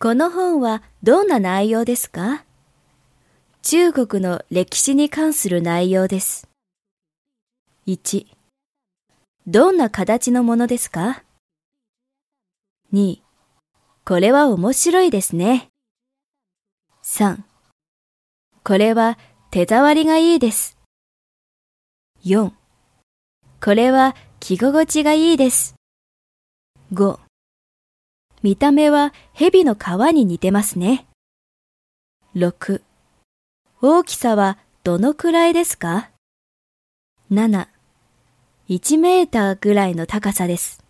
この本はどんな内容ですか？中国の歴史に関する内容です。1、どんな形のものですか ?2、これは面白いですね。3、これは手触りがいいです。4、これは着心地がいいです。5、見た目は蛇の皮に似てますね。6、大きさはどのくらいですか ?7、1メーターぐらいの高さです。